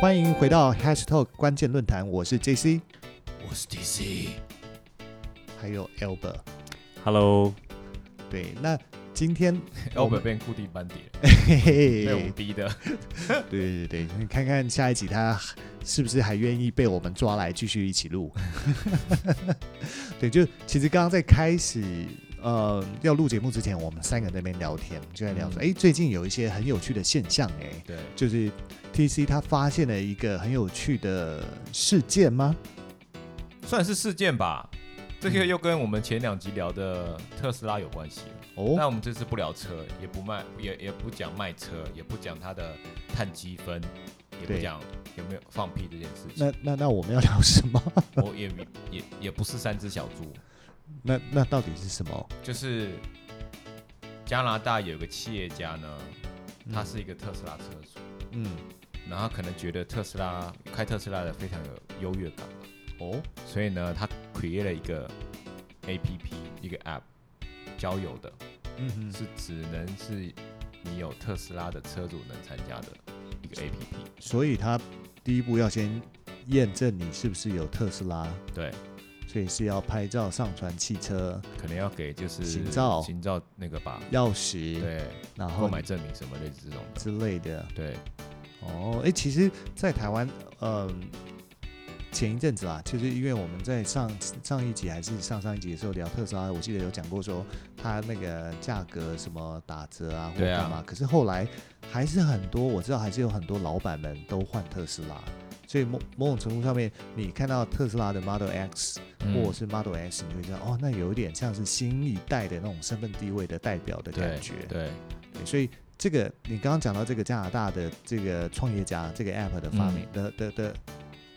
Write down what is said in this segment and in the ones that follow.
欢迎回到 Hashtag 关键论坛，我是 JC，我是 DC，还有 Albert。Hello，对，那今天 Albert 变固定班底了，嘿 嘿被我们，逼的。对对对，你看看下一集他是不是还愿意被我们抓来继续一起录？对，就其实刚刚在开始呃要录节目之前，我们三个在那边聊天，就在聊说，嗯哎、最近有一些很有趣的现象、哎，对，就是 TC 他发现了一个很有趣的事件吗？算是事件吧。这个又跟我们前两集聊的特斯拉有关系哦。那哦，我们这次不聊车，也不卖，也也不讲卖车，也不讲它的碳积分，也不讲有没有放屁这件事情。那那那我们要聊什么？我也也也不是三只小猪，那那到底是什么？就是加拿大有个企业家呢，他是一个特斯拉车主，嗯然后他可能觉得特斯拉开特斯拉的非常有优越感。哦所以呢，他 create 了一个 A P P，一个 App，交友的，嗯哼是只能是你有特斯拉的车主能参加的一个 A P P。所以他第一步要先验证你是不是有特斯拉，对，所以是要拍照上传汽车可能要给就是行照。行照那个吧，钥匙，对，然后购买证明什么类似这种。之类的。对，哦，哎，其实，在台湾，嗯、前一阵子啦，就是因为我们在上上一集还是上上一集的时候聊特斯拉，我记得有讲过说它那个价格什么打折啊或对啊。干嘛，可是后来还是很多，我知道还是有很多老板们都换特斯拉，所以某某种程度上面，你看到特斯拉的 Model X 嗯。或者是 Model S，你会知道哦，那有一点像是新一代的那种身份地位的代表的感觉。对，对，所以这个你刚刚讲到这个加拿大的这个创业家，这个 App 的发明、的的的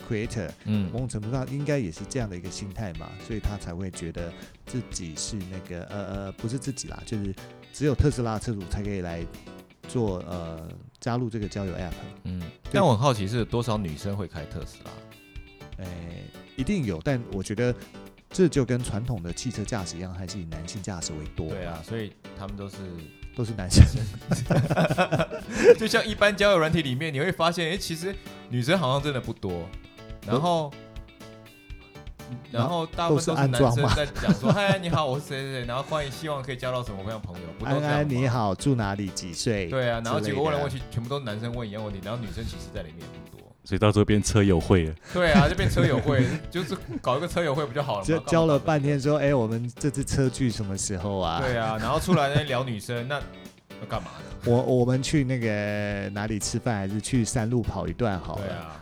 Creator，嗯。某种程度上应该也是这样的一个心态嘛，所以他才会觉得自己是那个呃呃，不是自己啦，就是只有特斯拉车主才可以来做呃加入这个交友 App。嗯。但我很好奇是多少女生会开特斯拉？诶、一定有，但我觉得这就跟传统的汽车驾驶一样，还是以男性驾驶为多。对啊，，所以他们都是，都是男生。就像一般交友软体里面，你会发现，哎，其实女生好像真的不多，然后。然后大部分都是男生在讲说：“嗨，你好，我是谁谁谁，然后欢迎，希望可以交到什么样朋友，不都安安你。好，住哪里？几岁？对啊，然后结果问来问去，全部都是男生问一样问题，然后女生其实在里面也不多。所以到时候变车友会了。对啊，就变车友会，就是搞一个车友会不就好了嘛交了半天说，哎、我们这次车距什么时候啊？对啊，然后出来那聊女生，那要干嘛呢？我我们去那个哪里吃饭，还是去山路跑一段好了？对啊，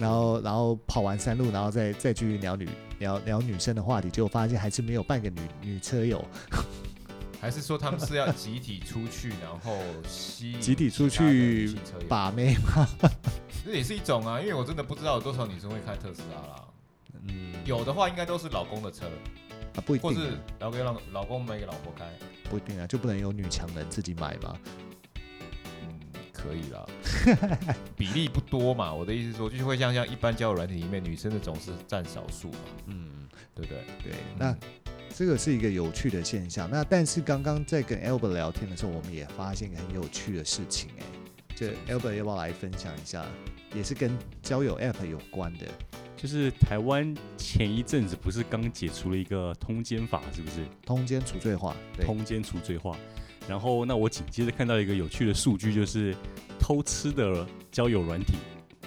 然后然后跑完山路，然后再再继续聊女聊聊女生的话题，结果发现还是没有半个女女车友。还是说他们是要集体出去，然后吸集体出去把妹吗？这也是一种啊，因为我真的不知道有多少女生会开特斯拉啦。嗯，有的话应该都是老公的车，啊，不一定或是定啊，老给老老公买给老婆开。不一定啊，就不能有女强人自己买吗？嗯，可以啦，比例不多嘛。我的意思是说，就是会像像一般交友软体里面，女生的总是占少数嘛，嗯，对不对？对，那。这个是一个有趣的现象。那但是刚刚在跟 Albert 聊天的时候，我们也发现一个很有趣的事情、哎，就 Albert 要不要来分享一下？也是跟交友 App 有关的。就是台湾前一阵子不是刚解除了一个通奸法，是不是？通奸除罪化，对，通奸除罪化。然后，那我紧接着看到一个有趣的数据，就是偷吃的交友软体，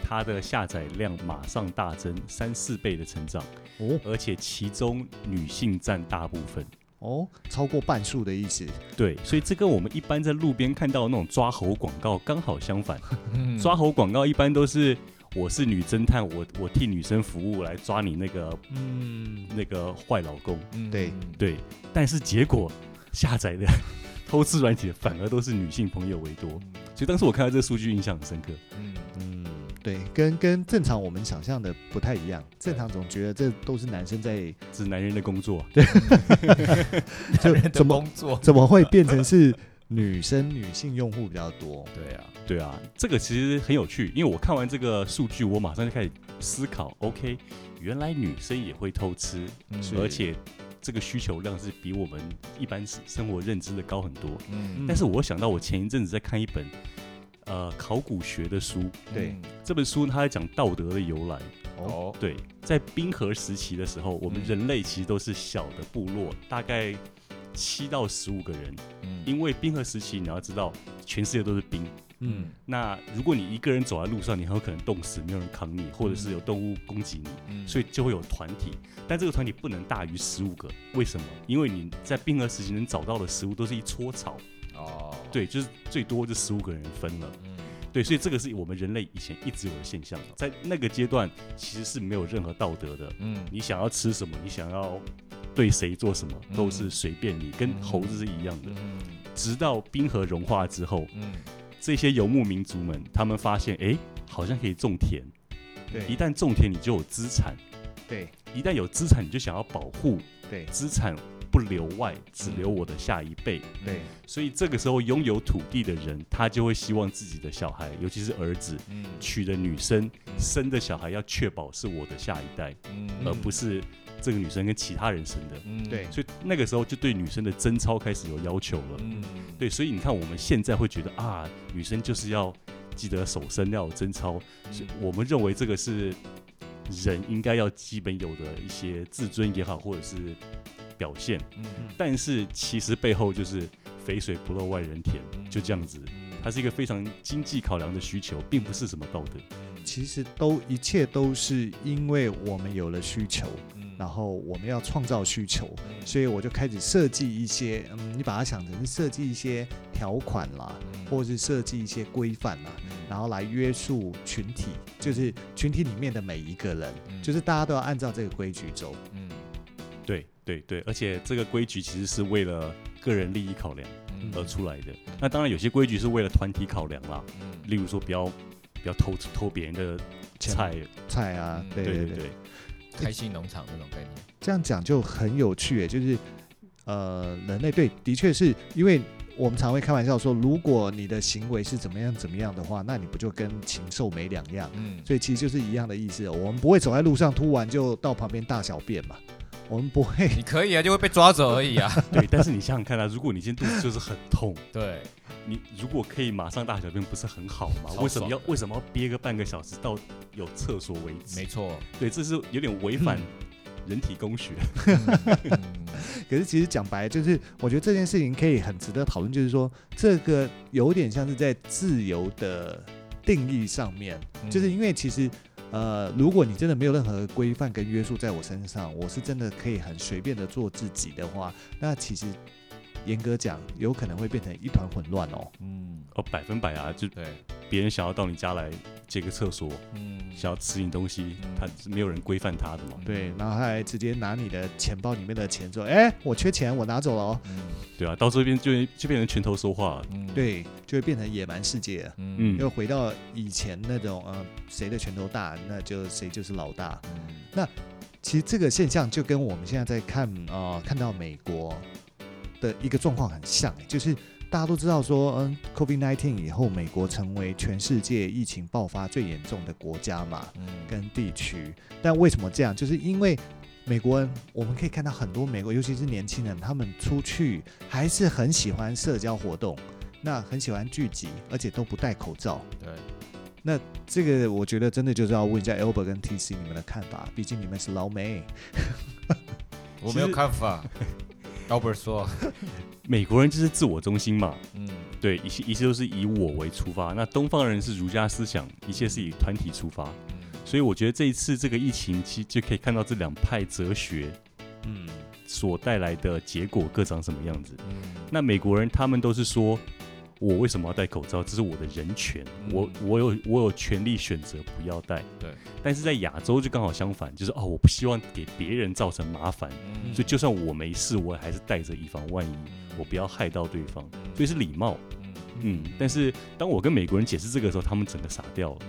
它的下载量马上大增三四倍的成长，哦而且其中女性占大部分。哦，超过半数的意思。对，所以这跟我们一般在路边看到的那种抓猴广告刚好相反。嗯抓猴广告一般都是我是女侦探，我我替女生服务来抓你那个嗯，那个坏老公。嗯对对，但是结果下载的 偷吃软体反而都是女性朋友为多，所以当时我看到这个数据印象很深刻。嗯，嗯，对，跟跟正常我们想象的不太一样。正常总觉得这都是男生在，这是男人的工作，对。就人的怎么工作？怎么会变成是女生女性用户比较多？对啊，对啊，这个其实很有趣，因为我看完这个数据，我马上就开始思考，OK，原来女生也会偷吃，而且这个需求量是比我们一般生活认知的高很多。嗯但是我想到我前一阵子在看一本呃考古学的书。对，这本书它在讲道德的由来。哦，对，在冰河时期的时候，我们人类其实都是小的部落，大概七到十五个人。嗯，因为冰河时期，你要知道，全世界都是冰。嗯，那如果你一个人走在路上，你很有可能冻死，没有人扛你，或者是有动物攻击你，所以就会有团体。但这个团体不能大于十五个，为什么？因为你在冰河时期能找到的食物都是一撮草。哦，对，就是最多就十五个人分了。嗯，对，所以这个是我们人类以前一直有的现象。在那个阶段，其实是没有任何道德的。嗯，你想要吃什么，你想要对谁做什么，都是随便你，跟猴子是一样的。嗯，直到冰河融化之后，嗯。这些游牧民族们，他们发现，哎，好像可以种田。对，一旦种田，你就有资产。对，一旦有资产，你就想要保护。对，资产不留外，只留我的下一辈。对，所以这个时候拥有土地的人，他就会希望自己的小孩，尤其是儿子，娶的女生生的小孩要确保是我的下一代，而不是。这个女生跟其他人生的，嗯，对，所以那个时候就对女生的贞操开始有要求了，嗯，对，所以你看我们现在会觉得啊，女生就是要记得守身，要有贞操，我们认为这个是人应该要基本有的一些自尊也好，或者是表现，嗯，但是其实背后就是肥水不落外人田，就这样子，它是一个非常经济考量的需求，并不是什么道德，其实都一切都是因为我们有了需求。然后我们要创造需求，所以我就开始设计一些，嗯，你把它想成设计一些条款啦，或者是设计一些规范啦，然后来约束群体，就是群体里面的每一个人，就是大家都要按照这个规矩走。嗯，对对对，而且这个规矩其实是为了个人利益考量而出来的。那当然有些规矩是为了团体考量啦，例如说不要不要偷偷别人的菜菜啊，对对对。开心农场那种概念，这样讲就很有趣诶，就是呃，人类对，的确是因为我们常会开玩笑说，如果你的行为是怎么样怎么样的话，那你不就跟禽兽没两样？嗯，所以其实就是一样的意思。我们不会走在路上突然就到旁边大小便嘛，我们不会。你可以啊，就会被抓走而已啊。对，但是你想想看啊，如果你今天肚子就是很痛，对。你如果可以马上大小便，不是很好吗？为什么要为什么要憋个半个小时到有厕所为止？没错，对，这是有点违反人体工学。可是其实讲白，就是我觉得这件事情可以很值得讨论，就是说这个有点像是在自由的定义上面，就是因为其实呃，如果你真的没有任何规范跟约束在我身上，我是真的可以很随便的做自己的话，那其实。严格讲，有可能会变成一团混乱哦。嗯，哦，百分百啊，就对，别人想要到你家来借个厕所，嗯，想要吃你东西，他是没有人规范他的嘛。对，然后他还直接拿你的钱包里面的钱说：“哎，我缺钱，我拿走了哦。”嗯，对啊，到这边就就变成拳头说话，嗯，对，就会变成野蛮世界，嗯，又回到以前那种，呃，谁的拳头大，那就谁就是老大。嗯，那其实这个现象就跟我们现在在看啊，看到美国。的一个状况很像，就是大家都知道说，嗯，COVID-19 以后，美国成为全世界疫情爆发最严重的国家嘛，嗯，跟地区。但为什么这样？就是因为美国人，我们可以看到很多美国，尤其是年轻人，他们出去还是很喜欢社交活动，那很喜欢聚集，而且都不戴口罩。对，那这个我觉得真的就是要问一下 Albert 跟 TC 你们的看法，毕竟你们是老美。我没有看法。Albert 说：“ 美国人就是自我中心嘛，嗯，对，一切一切都是以我为出发。那东方人是儒家思想，一切是以团体出发。所以我觉得这一次这个疫情，其实就可以看到这两派哲学，嗯，所带来的结果各长什么样子。那美国人他们都是说。”我为什么要戴口罩？这是我的人权，我我有我有权利选择不要戴。对，但是在亚洲就刚好相反，就是哦，我不希望给别人造成麻烦，所以就算我没事，我还是戴着以防万一，我不要害到对方，所以是礼貌。嗯，但是当我跟美国人解释这个时候，他们整个傻掉了，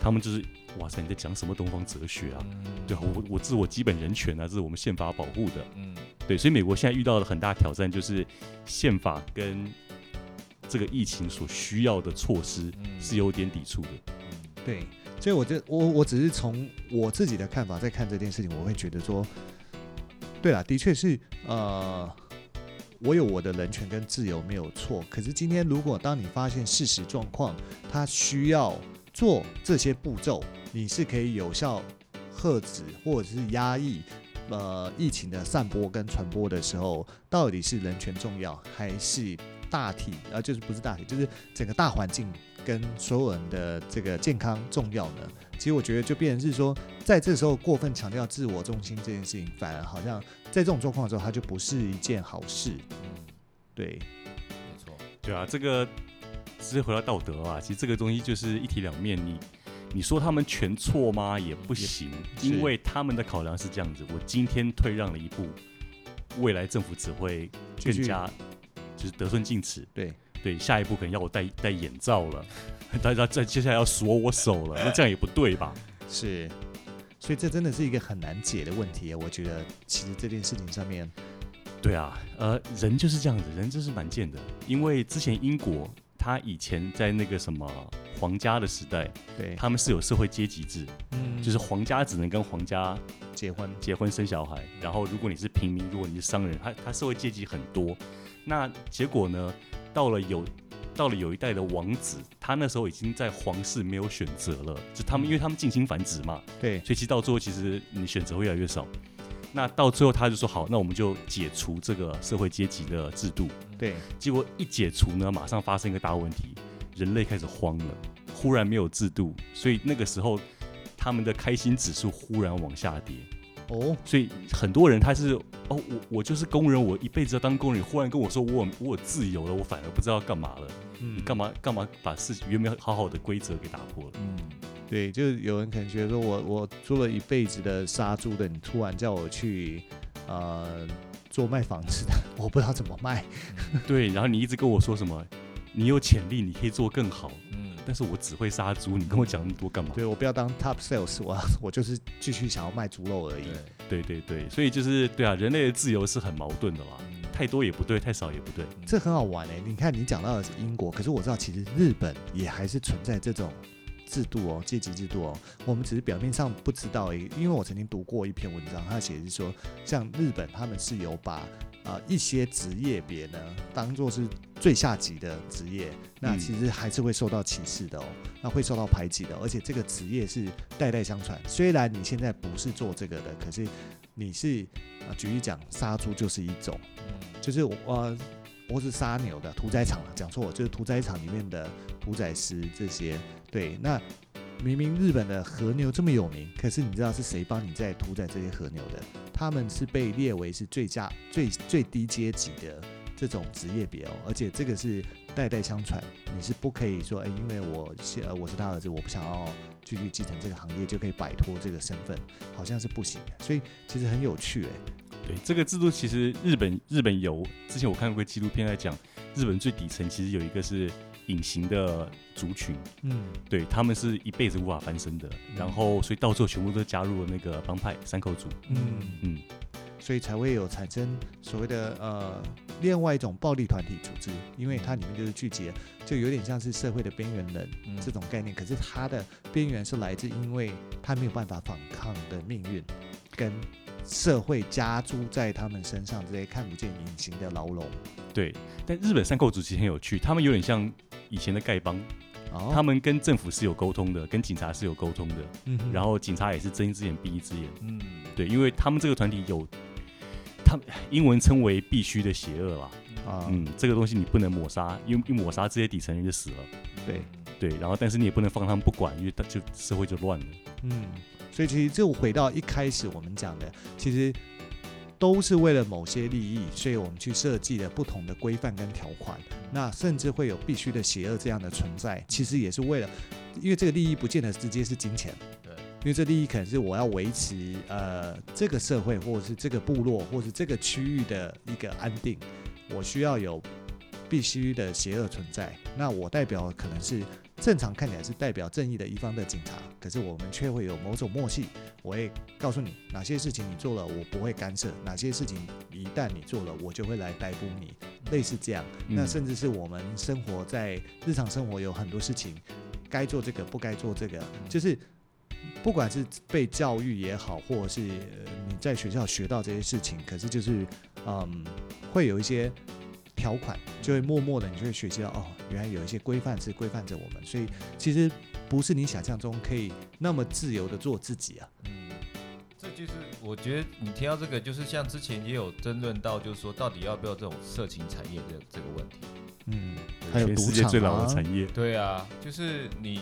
他们就是哇塞，你在讲什么东方哲学啊？对啊我我自我基本人权啊，这是我们宪法保护的。嗯，对，所以美国现在遇到的很大挑战就是宪法跟。这个疫情所需要的措施是有点抵触的，对，所以我就我我只是从我自己的看法在看这件事情，我会觉得说，对了，的确是，呃，我有我的人权跟自由没有错。可是今天如果当你发现事实状况，它需要做这些步骤，你是可以有效遏止或者是压抑呃疫情的散播跟传播的时候，到底是人权重要还是大体啊？就是不是大体，就是整个大环境。跟所有人的这个健康重要呢？其实我觉得就变成是说，在这时候过分强调自我中心这件事情，反而好像在这种状况的时候，它就不是一件好事。嗯，对，没错，对啊，这个直接回到道德啊，其实这个东西就是一体两面。你你说他们全错吗？也不行，因为他们的考量是这样子：我今天退让了一步，未来政府只会更加就是得寸进尺。对。对，下一步可能要我戴戴眼罩了，大家再接下来要锁我手了，那这样也不对吧？是，所以这真的是一个很难解的问题。我觉得，其实这件事情上面，对啊，呃，人就是这样子，人真是蛮贱的。因为之前英国，他以前在那个什么皇家的时代，对，他们是有社会阶级制，嗯，就是皇家只能跟皇家结婚、结婚生小孩，然后如果你是平民，如果你是商人，他他社会阶级很多，那结果呢？到了有，到了有一代的王子，他那时候已经在皇室没有选择了，就他们因为他们近亲繁殖嘛，对，所以其实到最后其实你选择会越来越少。那到最后他就说好，那我们就解除这个社会阶级的制度。对，结果一解除呢，马上发生一个大问题，人类开始慌了，忽然没有制度，所以那个时候他们的开心指数忽然往下跌。哦，所以很多人他是哦，我我就是工人，我一辈子要当工人。忽然跟我说我我自由了，我反而不知道干嘛了。嗯，你干嘛干嘛把事情原本好好的规则给打破了？嗯，对，就是有人可能觉得说我我做了一辈子的杀猪的，你突然叫我去呃做卖房子的，我不知道怎么卖。对，然后你一直跟我说什么，你有潜力，你可以做更好。嗯但是我只会杀猪，你跟我讲那么多干嘛？对我不要当 top sales，我我就是继续想要卖猪肉而已。对对对，所以就是对啊，人类的自由是很矛盾的啦，太多也不对，太少也不对。这很好玩哎，你看你讲到的是英国，可是我知道其实日本也还是存在这种制度哦，阶级制度哦。我们只是表面上不知道已，因为我曾经读过一篇文章，他写的是说，像日本他们是有把。啊，一些职业别呢，当做是最下级的职业，那其实还是会受到歧视的哦，那会受到排挤的，而且这个职业是代代相传。虽然你现在不是做这个的，可是你是啊，举例讲，杀猪就是一种，就是我我是杀牛的屠宰场讲错，就是屠宰场里面的屠宰师这些，对，那。明明日本的和牛这么有名，可是你知道是谁帮你在屠宰这些和牛的？他们是被列为是最佳、最最低阶级的这种职业别哦，而且这个是代代相传，你是不可以说，哎，因为我呃我是他儿子，我不想要继续继承这个行业，就可以摆脱这个身份，好像是不行的。所以其实很有趣哎。对，这个制度其实日本日本有，之前我看过纪录片在讲，日本最底层其实有一个是。隐形的族群，嗯，对他们是一辈子无法翻身的，然后所以到最后全部都加入了那个帮派三口组，嗯。嗯，所以才会有产生所谓的呃另外一种暴力团体组织，因为它里面就是聚集，就有点像是社会的边缘人这种概念，可是它的边缘是来自因为他没有办法反抗的命运，跟社会加诸在他们身上这些看不见隐形的牢笼。对，但日本三口组其实很有趣，他们有点像。以前的丐帮，他们跟政府是有沟通的，跟警察是有沟通的，嗯，然后警察也是睁一只眼闭一只眼，嗯，对，因为他们这个团体有，他们英文称为必须的邪恶啦，啊，嗯，这个东西你不能抹杀，因为一抹杀这些底层人就死了，对，对，然后但是你也不能放他们不管，因为他就社会就乱了，嗯，所以其实就回到一开始我们讲的，其实。都是为了某些利益，所以我们去设计了不同的规范跟条款。那甚至会有必须的邪恶这样的存在，其实也是为了，因为这个利益不见得直接是金钱。对，因为这利益可能是我要维持呃这个社会，或者是这个部落，或是这个区域的一个安定，我需要有必须的邪恶存在。那我代表可能是。正常看起来是代表正义的一方的警察，可是我们却会有某种默契。我会告诉你哪些事情你做了，我不会干涉；哪些事情一旦你做了，我就会来逮捕你。类似这样，那甚至是我们生活在日常生活有很多事情，该做这个不该做这个，就是不管是被教育也好，或者是你在学校学到这些事情，可是就是嗯，会有一些条款，就会默默的，你就会学习到哦，原来有一些规范是规范着我们，所以其实不是你想象中可以那么自由的做自己啊。嗯，这就是我觉得你提到这个，就是像之前也有争论到，就是说到底要不要这种色情产业的这个问题。嗯，还有世界最老的产业。对啊，就是你。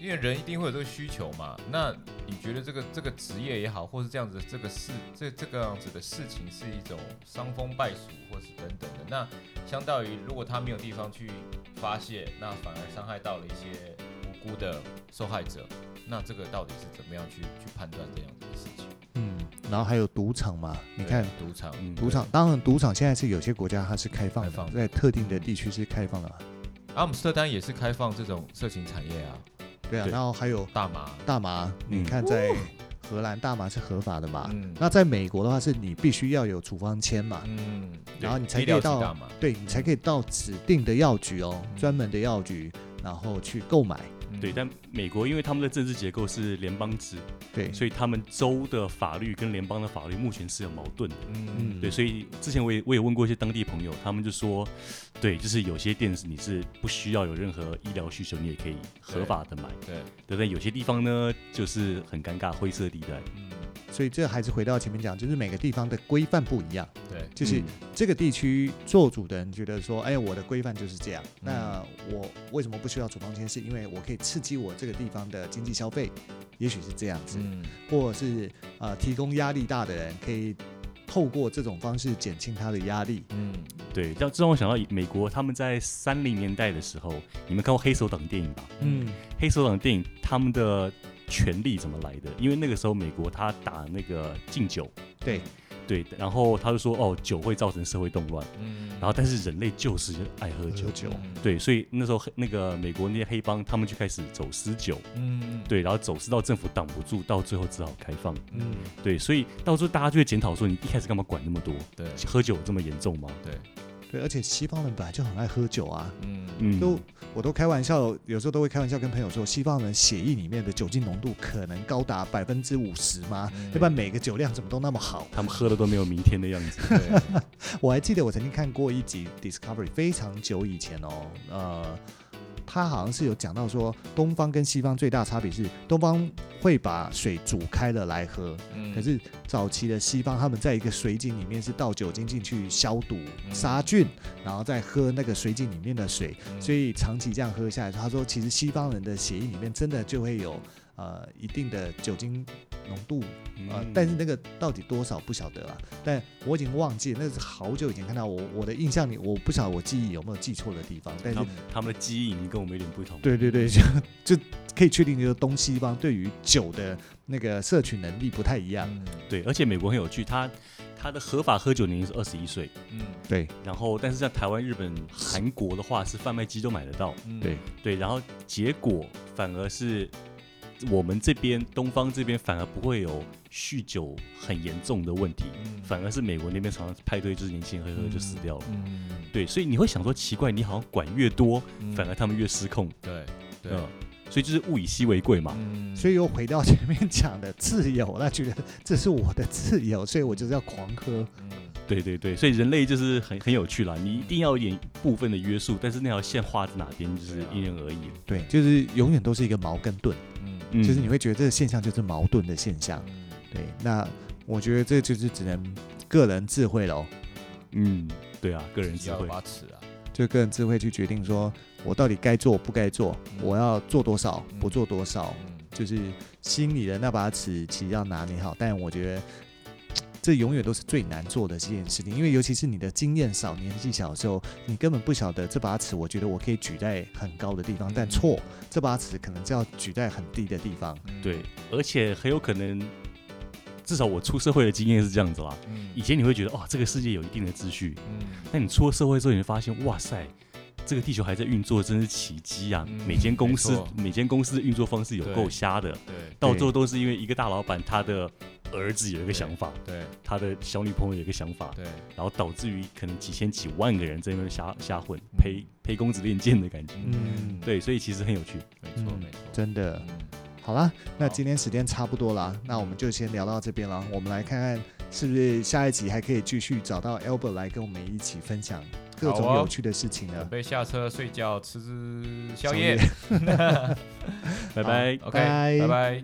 因为人一定会有这个需求嘛，那你觉得这个这个职业也好，或是这样子这个事这这个样子的事情是一种伤风败俗，或是等等的，那相当于如果他没有地方去发泄，那反而伤害到了一些无辜的受害者，那这个到底是怎么样去去判断这样子的事情？嗯，然后还有赌场嘛，你看赌场，嗯赌场，当然赌场现在是有些国家它是开放的，在特定的地区是开放的，阿姆斯特丹也是开放这种色情产业啊。对啊，然后还有大麻，大麻，你看在荷兰大麻是合法的嘛？那在美国的话，是你必须要有处方签嘛？嗯，然后你才可以到，对你才可以到指定的药局哦，专门的药局，然后去购买。对，但美国因为他们的政治结构是联邦制，对，所以他们州的法律跟联邦的法律目前是有矛盾的。嗯嗯，对，所以之前我也我也问过一些当地朋友，他们就说，对，就是有些店你是不需要有任何医疗需求，你也可以合法的买。对，对但？有些地方呢，就是很尴尬灰色地带。嗯。所以这还是回到前面讲，就是每个地方的规范不一样。对，就是这个地区做主的人觉得说，哎，我的规范就是这样。那我为什么不需要处方签？是因为我可以刺激我这个地方的经济消费，也许是这样子。嗯，或者是呃，提供压力大的人可以透过这种方式减轻他的压力。嗯，对。这这让我想到美国，他们在三零年代的时候，你们看过黑手党电影吧？嗯，黑手党电影他们的。权力怎么来的？因为那个时候美国他打那个禁酒，对。对，然后他就说哦，酒会造成社会动乱，嗯，然后但是人类就是爱喝酒，酒，对，所以那时候那个美国那些黑帮他们就开始走私酒，嗯，对，然后走私到政府挡不住，到最后只好开放，嗯，对，所以到时候大家就会检讨说，你一开始干嘛管那么多？对，喝酒这么严重吗？对。对，而且西方人本来就很爱喝酒啊，嗯。嗯，都我都开玩笑，有时候都会开玩笑跟朋友说，西方人血液里面的酒精浓度可能高达百分之五十吗？要不然每个酒量怎么都那么好？他们喝的都没有明天的样子。我还记得我曾经看过一集 Discovery，非常久以前哦，呃。他好像是有讲到说，东方跟西方最大差别是，东方会把水煮开了来喝，可是早期的西方他们在一个水井里面是倒酒精进去消毒杀菌，然后再喝那个水井里面的水，所以长期这样喝下来，他说其实西方人的血液里面真的就会有。呃，一定的酒精浓度啊，但是那个到底多少不晓得啊。但我已经忘记，那是好久以前看到。我我的印象里，我不晓得我记忆有没有记错的地方。但是他们的记忆已经跟我们有点不同。对对对，就 就可以确定，就是东西方对于酒的那个摄取能力不太一样。对，而且美国很有趣，他他的合法喝酒年龄是二十一岁。嗯，对。然后，但是在台湾、日本、韩国的话，是贩卖机都买得到。对对，然后结果反而是。我们这边东方这边反而不会有酗酒很严重的问题，反而是美国那边常常派对就是年轻人喝喝就死掉了。嗯，对，所以你会想说奇怪，你好像管越多，反而他们越失控。对，对，所以就是物以稀为贵嘛。所以又回到前面讲的自由，那觉得这是我的自由，所以我就是要狂喝。嗯，对对对，所以人类就是很很有趣啦，你一定要有点部分的约束，但是那条线画在哪边就是因人而异。对，就是永远都是一个矛跟盾。就是你会觉得这个现象就是矛盾的现象，对。那我觉得这就是只能个人智慧喽。嗯，对啊，个人智慧。把尺啊，就个人智慧去决定说我到底该做不该做，我要做多少不做多少，就是心里的那把尺其实要拿捏好。但我觉得。这永远都是最难做的这件事情，因为尤其是你的经验少、年纪小的时候，你根本不晓得这把尺。我觉得我可以举在很高的地方，但错，这把尺可能就要举在很低的地方。对，而且很有可能，至少我出社会的经验是这样子啦。以前你会觉得，哇，这个世界有一定的秩序。嗯。但你出了社会之后，你会发现，哇塞，这个地球还在运作，真是奇迹啊！每间公司，每间公司的运作方式有够瞎的。对。到最后都是因为一个大老板他的。儿子有一个想法，对他的小女朋友有一个想法，对，然后导致于可能几千几万个人在那边瞎瞎混，陪陪公子练剑的感觉，嗯，对，所以其实很有趣，没错没错，真的。好啦，那今天时间差不多了，那我们就先聊到这边了。我们来看看是不是下一集还可以继续找到 Albert 来跟我们一起分享各种有趣的事情呢？准备下车睡觉，吃宵夜。拜拜，OK，拜拜。